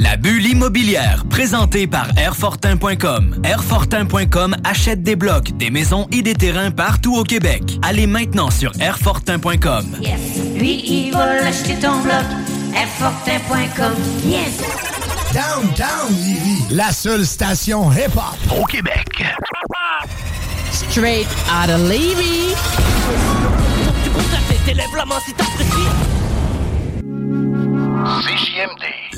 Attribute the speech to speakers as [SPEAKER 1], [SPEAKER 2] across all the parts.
[SPEAKER 1] La bulle immobilière, présentée par Airfortin.com. Airfortin.com achète des blocs, des maisons et des terrains partout au Québec. Allez maintenant sur Airfortin.com.
[SPEAKER 2] Yes. Lui, il va acheter ton bloc. Airfortin.com. Yes.
[SPEAKER 3] Downtown Lévis, la seule station hip-hop
[SPEAKER 1] Au Québec.
[SPEAKER 4] Straight out of Levy.
[SPEAKER 5] C'est pour ça que t'élèves la main si t'apprécies.
[SPEAKER 6] CJMD,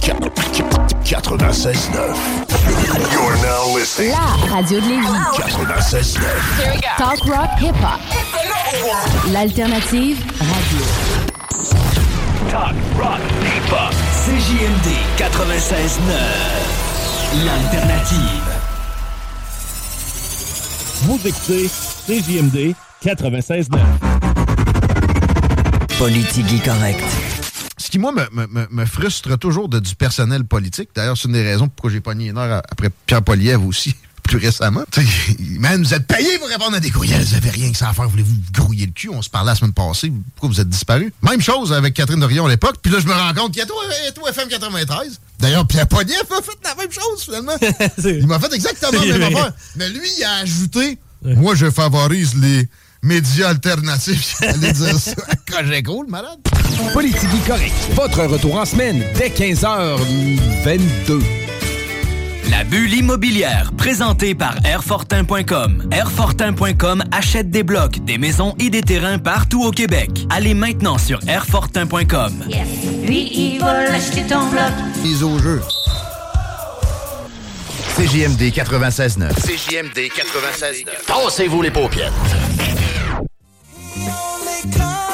[SPEAKER 6] 96.9
[SPEAKER 7] You're now listening.
[SPEAKER 8] La radio de Lévis.
[SPEAKER 6] 96.9
[SPEAKER 8] Talk rock hip hop. L'alternative radio.
[SPEAKER 1] Talk, rock, hip-hop. CJMD 96.9. L'alternative.
[SPEAKER 9] Vous écoutez CJMD 96.9.
[SPEAKER 10] Politique correct.
[SPEAKER 11] Ce qui, moi, me, me- me frustre toujours de du personnel politique. D'ailleurs, c'est une des raisons pourquoi j'ai pogné une heure après Pierre Poliev aussi, plus récemment. Man, vous êtes payé pour répondre à des courriels. Vous avez rien que ça à faire. Voulez-vous vous grouiller le cul? On se parlait la semaine passée. Pourquoi vous êtes disparu? Même chose avec Catherine Dorion à l'époque. Puis là, je me rends compte qu'il y a tout, tout FM 93. D'ailleurs, Pierre Poliev a fait la même chose, finalement. il m'a fait exactement la même affaire. Mais lui, il a ajouté Moi, je favorise les médias alternatifs. J'allais dire ça à Cogeco, le malade.
[SPEAKER 6] Politique correct. Votre retour en semaine dès 15h22.
[SPEAKER 1] La bulle immobilière, présentée par Airfortin.com. Airfortin.com achète des blocs, des maisons et des terrains partout au Québec. Allez maintenant sur Airfortin.com.
[SPEAKER 2] Yes. Lui, il va acheter ton bloc.
[SPEAKER 11] Mise au jeu.
[SPEAKER 12] CJMD 96.9.
[SPEAKER 13] CJMD 96.9.
[SPEAKER 12] Tassez-vous les paupières.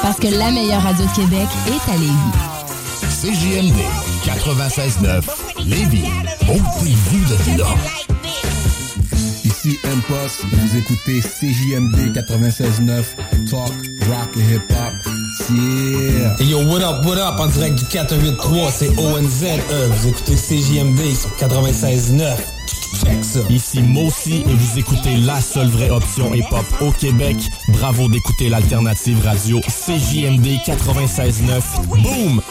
[SPEAKER 8] Parce que la meilleure radio de Québec est à Lévis.
[SPEAKER 3] CJMD 96.9 Lévis. Ôtez-vous de là.
[SPEAKER 14] Ici Impost, vous écoutez CJMD 96.9 Talk, Rock et Hip Hop. Yeah!
[SPEAKER 15] Hey yo, what up, what up? En direct du 483, c'est ONZE. Vous écoutez CJMD sur 96.9. Check ça.
[SPEAKER 9] Ici Mossy et vous écoutez la seule vraie option hip-hop au Québec. Bravo d'écouter l'alternative radio CJMD 96.9. Boom!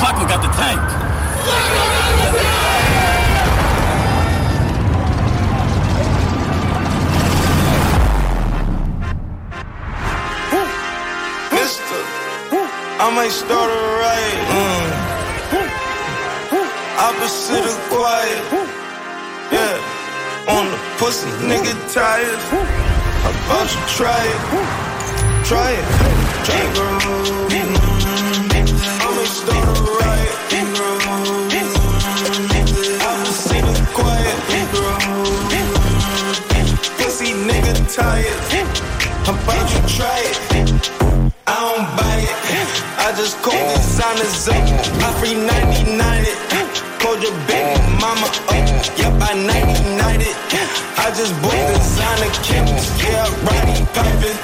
[SPEAKER 5] Fuck, we got the tank.
[SPEAKER 16] Mister, I might start a this shit the quiet. Yeah, on the pussy, nigga tired. I'm about to try it. Try it. Try it. girl. I'ma start a riot. I see the quiet. Pussy nigga tired. I'm about to try it. I don't buy it. I just call the signers up. I free 90. Your baby mama up. Yep, I 99 it. I just bought designer kits. Yeah, Roddy piping.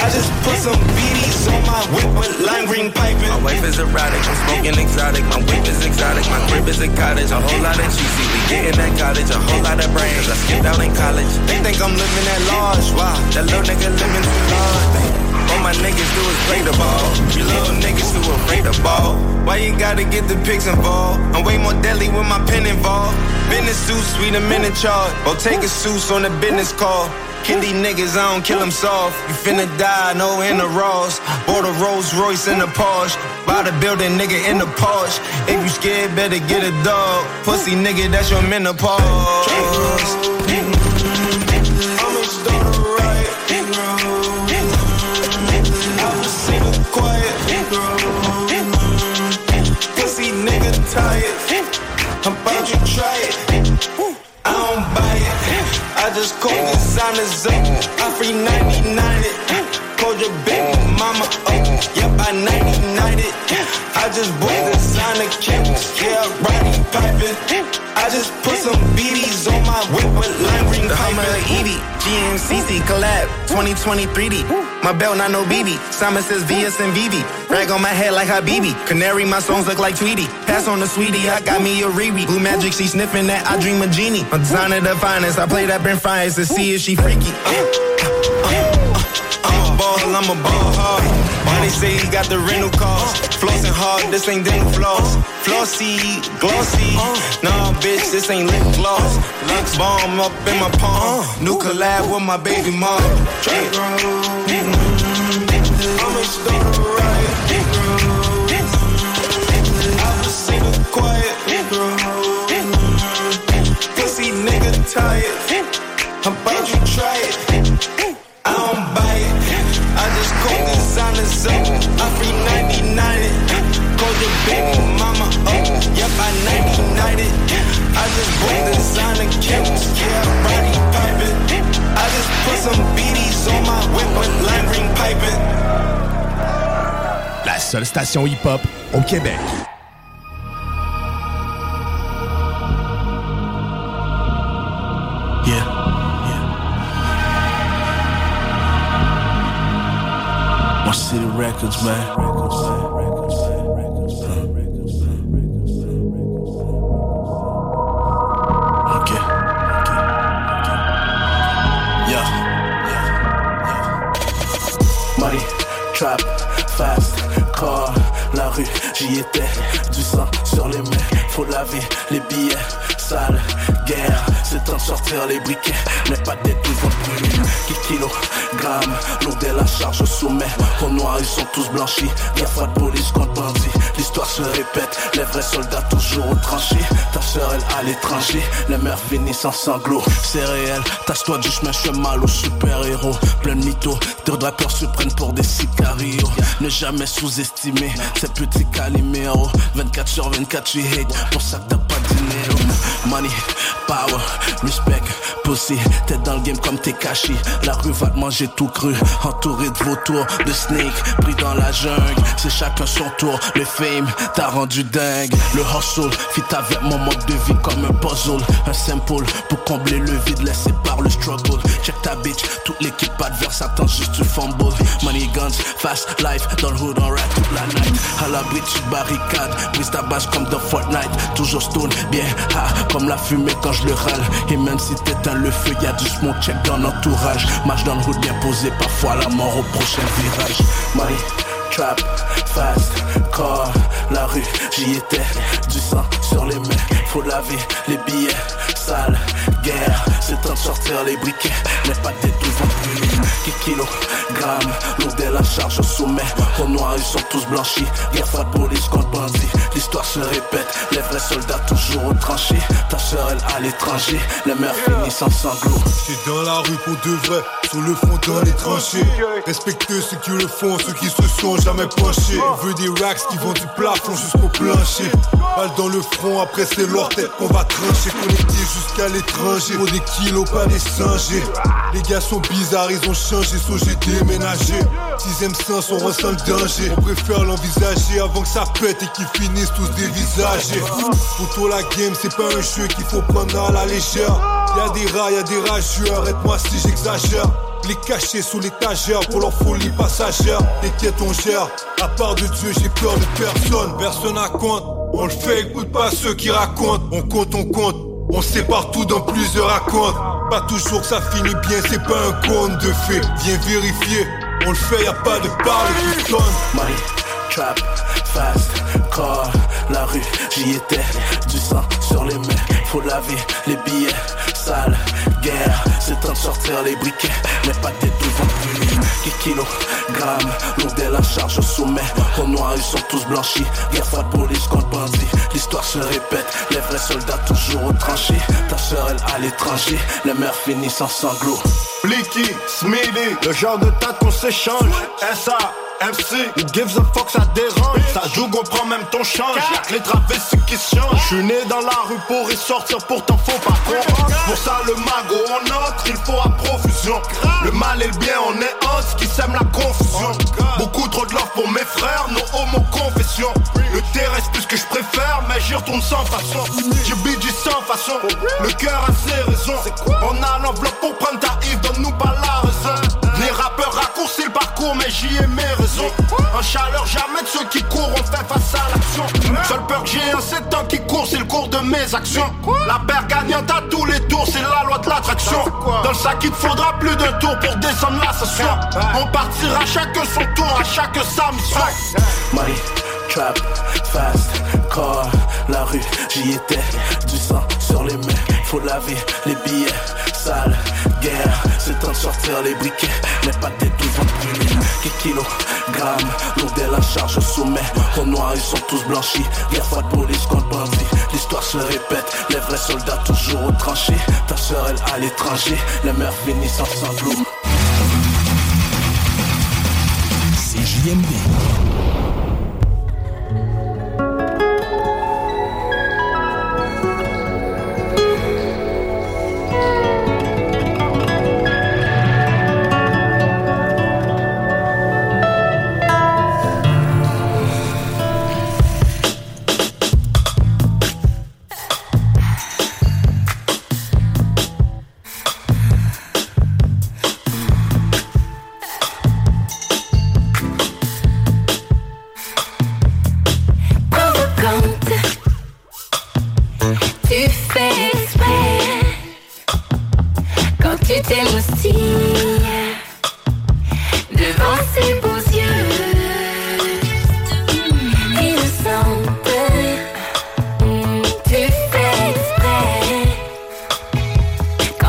[SPEAKER 16] I just put some BDs on my whip with lime green piping.
[SPEAKER 10] My wife is erotic, I'm smoking exotic. My whip is exotic, my crib is a cottage. A whole lot of cheesy, we get in that cottage. A whole lot of brains, I skipped out in college.
[SPEAKER 16] They think I'm living at large. Wow, that little nigga living too large.
[SPEAKER 10] All my niggas do is play the ball. You little niggas too afraid of ball.
[SPEAKER 16] Why you gotta get the pics involved? I'm way more deadly with my pen involved. Business suit, sweet, a minute charge. Bottega suits on the business call. Kill these niggas, I don't kill them soft. You finna die, no in the Ross. Bought a Rolls Royce in the Porsche. Buy the building, nigga, in the Porsche. If you scared, better get a dog. Pussy nigga, that's your menopause. Called designers uh, up. I free 99 uh, it. Called your baby mama up. Yep, I 99 it. I just bought designer kits. Yeah, Roddy piping. I just put some BDs on my whip with lime green
[SPEAKER 10] The Hummer. Evie, GMCC collab, 2020 3D. My belt not no BB. Simon says VS and VV. Rag on my head like Habibi. Canary, my songs look like Tweety. Pass on the sweetie, I got me a Riri. Blue magic, she sniffing that. I dream a genie. I'm designer the finest. I played up in France to see if she freaky.
[SPEAKER 16] I'm a ball, I'm a ball. They say he got the rental cars? Flossing hard, this ain't dental floss. Flossy, glossy. Nah, bitch, this ain't lip gloss. Lux bomb up in my palm. New collab with my baby mom. I 99 it. I just put some on my.
[SPEAKER 6] La seule station hip-hop au Québec.
[SPEAKER 13] City records, man. J'y étais. Du sang sur les mains, faut laver les billets. Sale, guerre, c'est temps de sortir les briquets. Mais pas des tout brûler. Qui kilogramme, lourd est la charge au sommet. Au noir, ils sont tous blanchis. Y'a pas de police contre bandit. L'histoire se répète, les vrais soldats toujours au tranchées. Ta soeur, elle à l'étranger. Les mères finissent en sanglots. C'est réel, tasse-toi du chemin, je fais mal aux super-héros. Plein de mythos, de rappeurs se prennent pour des sicarios. Ne jamais sous-estimer ces petits caliméros. 24 sur 24, tu hate. Pour ça que t'as pas de dinero. Money, power, respect, pussy. T'es dans le game comme t'es caché. La rue va te manger tout cru. Entouré de vautours, de snakes, pris dans la jungle. C'est chacun son tour. Le fame t'a rendu dingue. Le hustle fit avec mon mode de vie comme un puzzle. Un simple pour combler le vide laissé par le struggle. Check ta bitch, toute l'équipe adverse attend juste du fumble. Money guns, fast life, dans le hood on ride toute la night. À l'abri de barricade, brise ta base comme dans Fortnite. Toujours stone, bien ah, comme la fumée quand je le râle. Et même si t'éteins le feu, y'a du smoke check dans l'entourage. Marche dans le hood bien posé, parfois la mort au prochain virage. Money, trap, fast, car, la rue, j'y étais. Du sang sur les mains, faut laver les billets. Sale, guerre, c'est temps de sortir les briquets. Mais pas des brûler. Qui kilogramme, lourd est la charge au sommet. Au noir, ils sont tous blanchis. Y'a pas de police contre bandit. L'histoire se répète, les vrais soldats toujours au tranché. Ta soeur, elle à l'étranger. Les mères finissent en sanglots.
[SPEAKER 17] C'est dans la rue pour de vrai, sur le front dans les tranchées. Respectez ceux qui le font, ceux qui se sont jamais penchés. On veut des racks qui vont du plafond jusqu'au plancher. Balle dans le front, après c'est leur tête qu'on va trancher. Connecté jusqu'à l'étranger. Pour des kilos, pas des singés. Les gars sont bizarres, ils ont changé changé, so j'ai déménagé. Sixième sens, on ressent le danger. On préfère l'envisager avant que ça pète et qu'ils finissent tous dévisagés. Pour toi, la game, c'est pas un jeu qu'il faut prendre à la légère. Y'a des rats, y'a des rageux, arrête-moi si j'exagère. Les cacher sous l'étagère pour leur folie passagère. T'inquiète, on gère? À part de Dieu, j'ai peur de personne. Personne à compte. On le fait, écoute pas ceux qui racontent. On compte, on compte. On sait partout dans plusieurs racontes. Pas toujours que ça finit bien, c'est pas un conte de fait. Viens vérifier. On le fait, y a pas de parle qui sonne.
[SPEAKER 13] Trap, fast, car, la rue, j'y étais. Du sang sur les mains, faut laver les billets. Sale, guerre, c'est temps de sortir les briquets. Mais pas tes devant Qui kilogramme, de la charge au sommet. Au noir, ils sont tous blanchis. Guerre pas de police contre bandit. L'histoire se répète, les vrais soldats toujours au tranché. Ta sœur, elle à l'étranger. Les mères finissent en sanglots.
[SPEAKER 18] Blicky, Smithy, le genre de tête qu'on s'échange. SA, MC, who gives a fuck, ça dérange. Ça joue, on prend même ton change. Y'a que les travestis qui se changent. J'suis né dans la rue pour y sortir, pourtant faut pas comprendre. Pour ça, le mago, on entre, il faut à profusion. Le mal et le bien, on est entre, qui sème la confusion. Beaucoup trop de love pour mes frères, nos homo confessions. Le terrestre plus que je préfère, mais j'y retourne sans façon. J'ai du sans façon, le cœur a ses raisons. On a l'enveloppe pour prendre ta Yves, j'y ai mes raisons. En chaleur, jamais de ceux qui courent, on fait face à l'action. Seule peur que j'ai un 7 ans qui court, c'est le cours de mes actions. La paire gagnante à tous les tours, c'est la loi de l'attraction. Dans le sac, il te faudra plus d'un tour pour descendre la session. On partira chacun son tour, à chaque sa mission.
[SPEAKER 13] Money, trap, fast, car, la rue, j'y étais. Du sang sur les mains, faut laver les billets. Sale, guerre, c'est temps de sortir les briquets. Mais pas tes devant brûlés. Qui kilogramme, lourd de la charge au sommet. Au noir, ils sont tous blanchis. Guerre pas de police contre bandit. L'histoire se répète, les vrais soldats toujours au tranché. Ta sœur, elle à l'étranger. Les mères finissent en sanglots.
[SPEAKER 9] C'est JMD.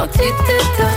[SPEAKER 19] Quand tu te tortilles.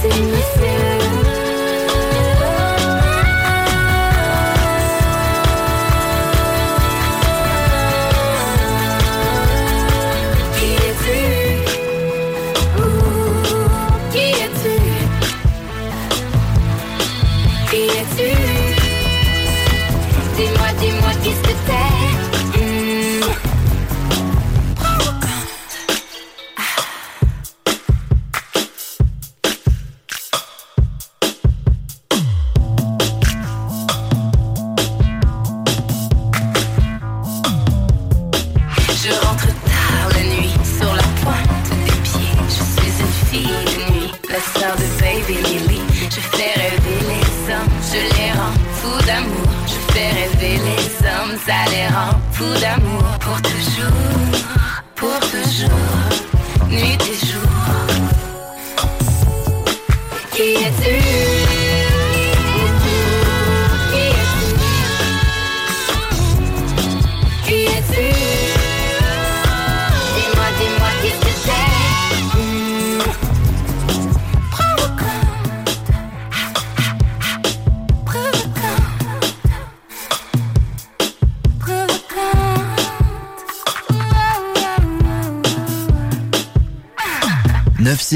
[SPEAKER 19] Devant ces messieurs.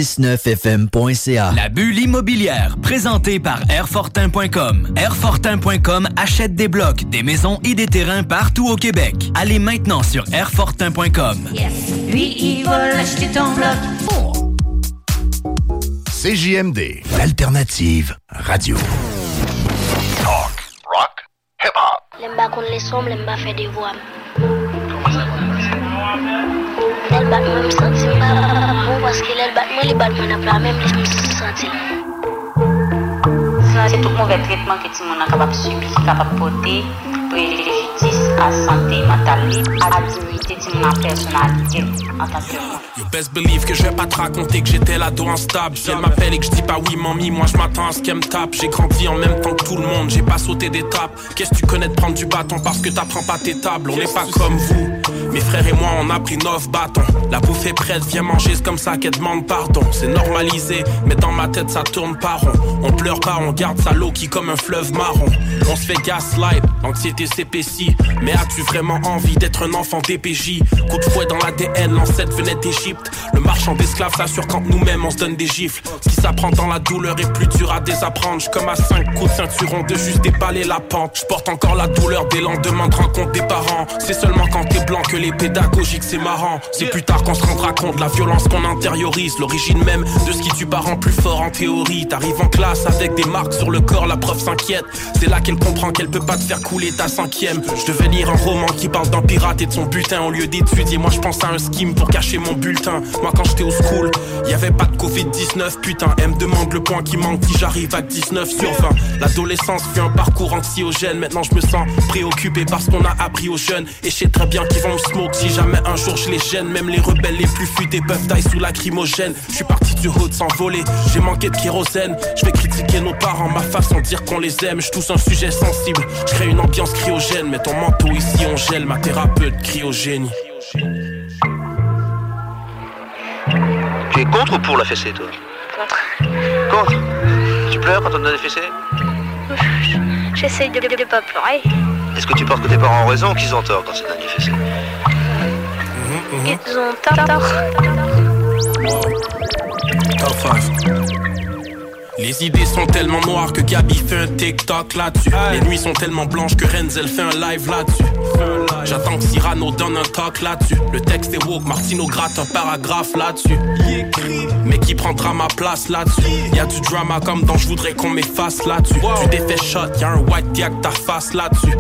[SPEAKER 1] 969fm.ca. La bulle immobilière, présentée par Airfortin.com. Airfortin.com achète des blocs, des maisons et des terrains partout au Québec. Allez maintenant sur Airfortin.com.
[SPEAKER 2] Lui, il veut acheter ton bloc.
[SPEAKER 12] CJMD, l'alternative radio.
[SPEAKER 20] Bat mwen m santi m ba bon paske lel bat mwen li bat mwen ap la mèm li m santi.
[SPEAKER 21] Sa se tout mauvais traitement que ti moun an kapap subi, ki kapap pote, prejudice à santé mentale li, à dignité ti moun an personnalité en tant que moun.
[SPEAKER 22] You best believe que je vais pas te raconter que j'étais l'ado instable. Si elle m'appelle et que je dis pas oui, mamie, moi je m'attends à ce qu'elle me tape. J'ai grandi en même temps que tout le monde, j'ai pas sauté d'étape. Qu'est-ce que tu connais de prendre du bâton parce que t'apprends pas tes tables? On n'est pas comme vous. Mes frères et moi, on a pris neuf bâtons. La bouffe est prête, viens manger, c'est comme ça qu'elle demande pardon. C'est normalisé, mais dans ma tête ça tourne pas rond. On pleure pas, on garde sa l'eau qui comme un fleuve marron. On se fait gaslight, anxiété s'épaissit. Mais as-tu vraiment envie d'être un enfant DPJ? Coup de fouet dans l'ADN, l'ancêtre venait d'Égypte. Le marchand d'esclaves s'assure quand nous-mêmes on se donne des gifles. Ce qui s'apprend dans la douleur est plus dur à désapprendre. Comme à cinq coups de ceinturon de juste déballer la pente. Je porte encore la douleur des lendemains de rencontre des parents. C'est seulement quand t'es blanc que les pédagogiques c'est marrant. C'est plus tard qu'on se rendra compte de la violence qu'on intériorise. L'origine même de ce qui tue parent plus fort en théorie. T'arrives en classe avec des marques sur le corps, la prof s'inquiète. C'est là qu'elle comprend qu'elle peut pas te faire cinquième. Je devais lire un roman qui parle d'un pirate et de son butin au lieu d'étudier. Moi je pense à un scheme pour cacher mon bulletin. Moi quand j'étais au school, y avait pas de Covid-19, putain. Elle me demande le point qui manque si j'arrive à 19 sur 20. L'adolescence fut un parcours anxiogène. Maintenant je me sens préoccupé par ce qu'on a appris aux jeunes. Et je sais très bien qu'ils vont me smoke si jamais un jour je les gêne. Même les rebelles les plus futés peuvent die sous lacrymogène. Je suis parti du haut s'envoler, j'ai manqué de kérosène. Je vais critiquer nos parents, ma façon de dire qu'on les aime. Je un sujet sensible, je crée une ambiance cryogène. Mais ton manteau ici on gèle, ma thérapeute cryogénie.
[SPEAKER 23] Tu es contre ou pour la fessée, toi
[SPEAKER 20] Contre.
[SPEAKER 23] Contre Tu pleures quand on te donne des fessées
[SPEAKER 20] J'essaye de ne pas pleurer.
[SPEAKER 23] Est-ce que tu penses que tes parents ont raison ou qu'ils ont tort quand c'est donne des fessées
[SPEAKER 20] Ils ont tort.
[SPEAKER 22] Top 5. Les idées sont tellement noires que Gabi fait un TikTok là-dessus. Les nuits sont tellement blanches que Renzel fait un live là-dessus. J'attends que Cyrano donne un talk là-dessus. Le texte est woke, Martino gratte un paragraphe là-dessus. Mais qui prendra ma place là-dessus? Y a du drama comme dans Je voudrais qu'on m'efface là-dessus. Tu fait shot, y'a un white diac ta face là-dessus.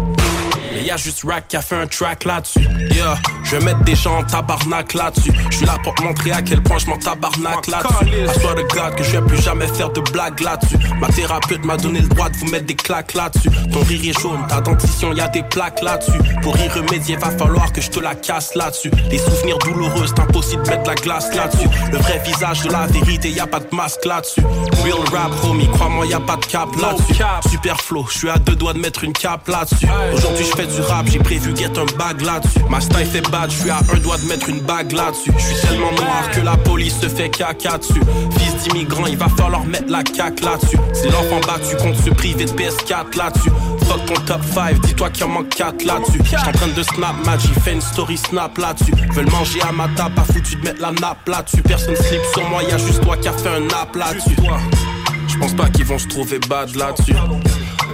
[SPEAKER 22] Mais y'a juste Rack qui a fait un track là-dessus. Yeah, je vais mettre des gens en tabarnak là-dessus. Je suis là pour te montrer à quel point je m'en tabarnak là-dessus. À soi de God que je vais plus jamais faire de blagues là-dessus. Ma thérapeute m'a donné le droit de vous mettre des claques là-dessus. Ton rire est jaune, ta dentition, y a des plaques là-dessus. Pour y remédier, va falloir que je te la casse là-dessus. Les souvenirs douloureux, c'est impossible de mettre la glace là-dessus. Le vrai visage de la vérité, y a pas de masque là-dessus. Real rap, homie, crois-moi, y a pas de cap là-dessus. Super flow, je suis à deux doigts de mettre une cape là-dessus. Aujourd'hui, je fais du rap, j'ai prévu get un bag là-dessus. Ma style fait bad, je suis à un doigt de mettre une bague là-dessus. Je suis tellement noir que la police se fait caca dessus. Fils d'immigrant, il va falloir mettre la caque là-dessus. C'est l'enfant battu contre se priver de PS4 là-dessus. Fuck ton top 5, dis-toi qu'il en manque 4 là-dessus. J'suis en train de snap match, fait une story snap là-dessus. Veulent manger à ma table, pas foutu de mettre la nappe là-dessus. Personne slip sur moi, y'a juste toi qui a fait un nap là-dessus. Je pense pas qu'ils vont se trouver bad là-dessus.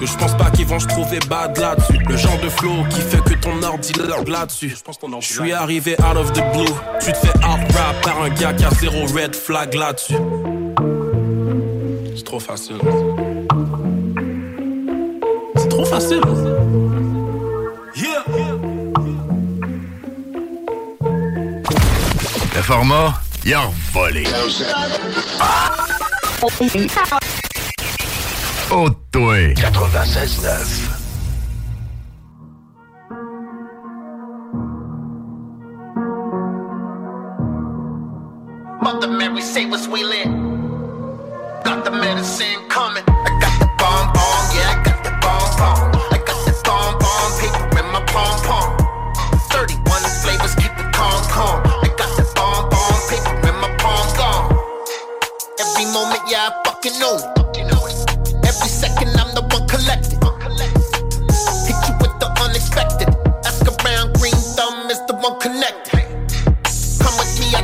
[SPEAKER 22] Je pense pas qu'ils vont se trouver bad là-dessus. Le genre de flow qui fait que ton ordi là-dessus. Je suis arrivé out of the blue. Tu te fais out rap par un gars qui a zéro red flag là-dessus. C'est trop facile. C'est trop facile.
[SPEAKER 12] Le format, il a volé. Oh, toi. 96.9.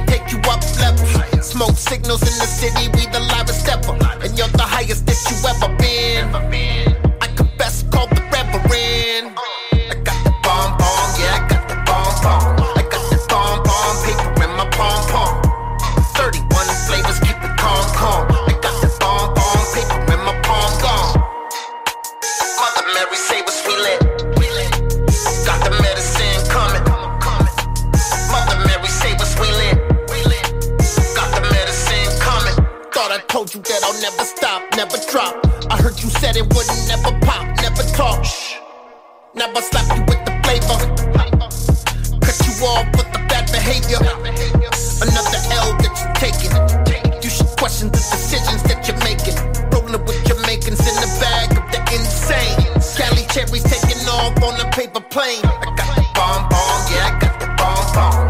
[SPEAKER 24] take you up levels. Smoke signals in the city, we the livest ever. And you're the highest that you ever been. I could best call the reverend. Said it wouldn't never pop, never talk. Shh. Never slap you with the flavor. Cut you off with the bad behavior. Another L that you're taking. You should question the decisions that you're making. Rolling with your makings in the bag of the insane. Cali cherries taking off on a paper plane. I got the bomb bomb, yeah, I got the bomb bomb.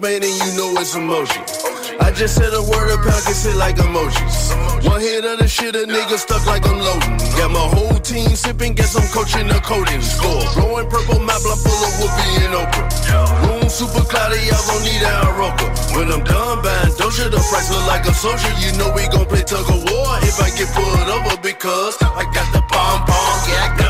[SPEAKER 25] Man, and you know it's emotion. I just said a word, a pound can sit like emojis. One hit of the shit, a nigga stuck like I'm loading. Got my whole team sipping, guess I'm coaching the coding score. Blowing purple map block full of whoopee and okra. Room super cloudy, y'all gon' need an Aroka. When I'm done buying Doja, the price look like a soldier. You know we gon' play tug of war if I get pulled over because I got the bomb bomb.
[SPEAKER 24] Yeah, I got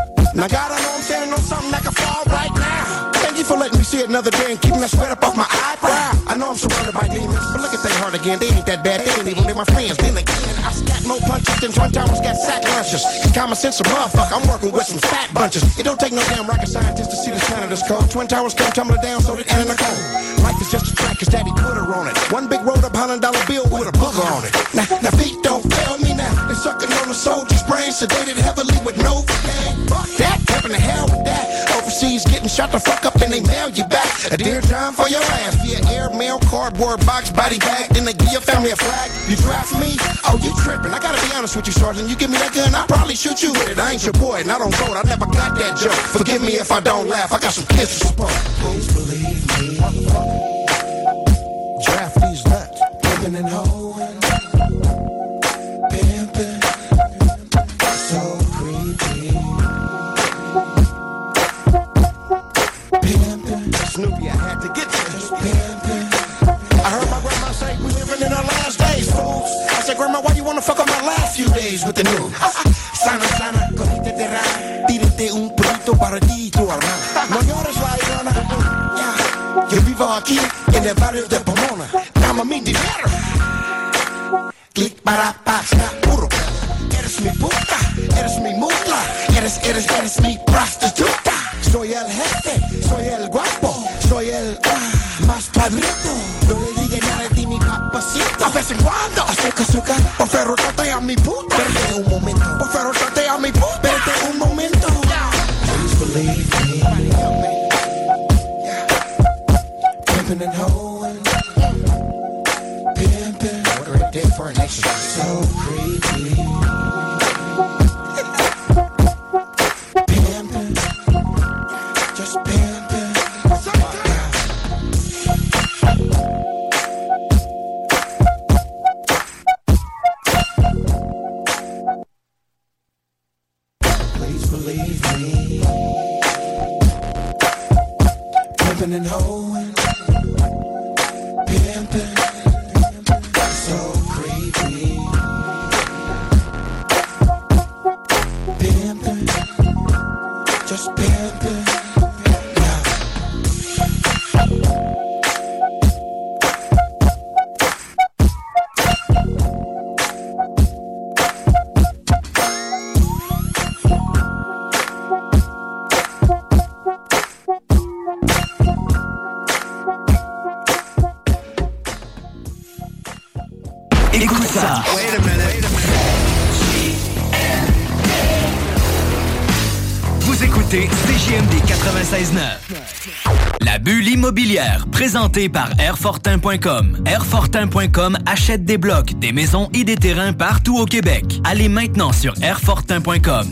[SPEAKER 26] Now, God, I know I'm standing on something that can fall right now. Thank you for letting me see another day and keeping that sweat up off my eyebrow. I know I'm surrounded by demons, but look at they heart again. They ain't that bad. They ain't even they my friends. Then again, I got more punches than Twin Towers got sack lunches. Common sense a motherfucker. I'm working with some fat bunches. It don't take no damn rocket scientist to see the this Canada's cold. Twin Towers come tumbling down, so did Anna Nicole. Life is just a track, cause daddy put her on it. One big rolled up hundred dollar bill with a booger on it. Now, now feet don't fail me now. They sucking on the soldier's brain, sedated heavily with no game. Fuck that, heaven to hell with that. Overseas getting shot the fuck up, and they mail you back. A dear time for your ass via air, mail, cardboard box, body bag. Then they give your family a flag. You draft me? Oh, you tripping. I gotta be honest with you, Sergeant. You give me that gun, I'll probably shoot you with it. I ain't your boy, and I don't vote. I never got that joke. Forgive me if I don't laugh. I got some kids to. Please believe me. Draft these nuts. Living and hoeing. The news? sana, sana, cogite de rana. Tírate un purito para ti y tu hermana. No llores, la irona. Yeah. Yo vivo aquí, en el barrio de Pomona. Dame mi dinero. Click para pasta, puro. Eres mi puta, eres mi mutla. Eres, eres, eres mi prostituta. Soy el jefe, soy el guapo, soy el ah, más padrito. No le diga nada de mi papacito. A vez en cuando, azúcar, azúcar. Favor, trate a mi puta. Please believe me.
[SPEAKER 1] Présentée par Airfortin.com. Airfortin.com achète des blocs, des maisons et des terrains partout au Québec. Allez maintenant sur Airfortin.com.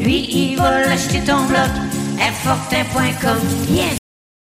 [SPEAKER 2] Lui, il va l'acheter ton bloc. Airfortin.com. Yes.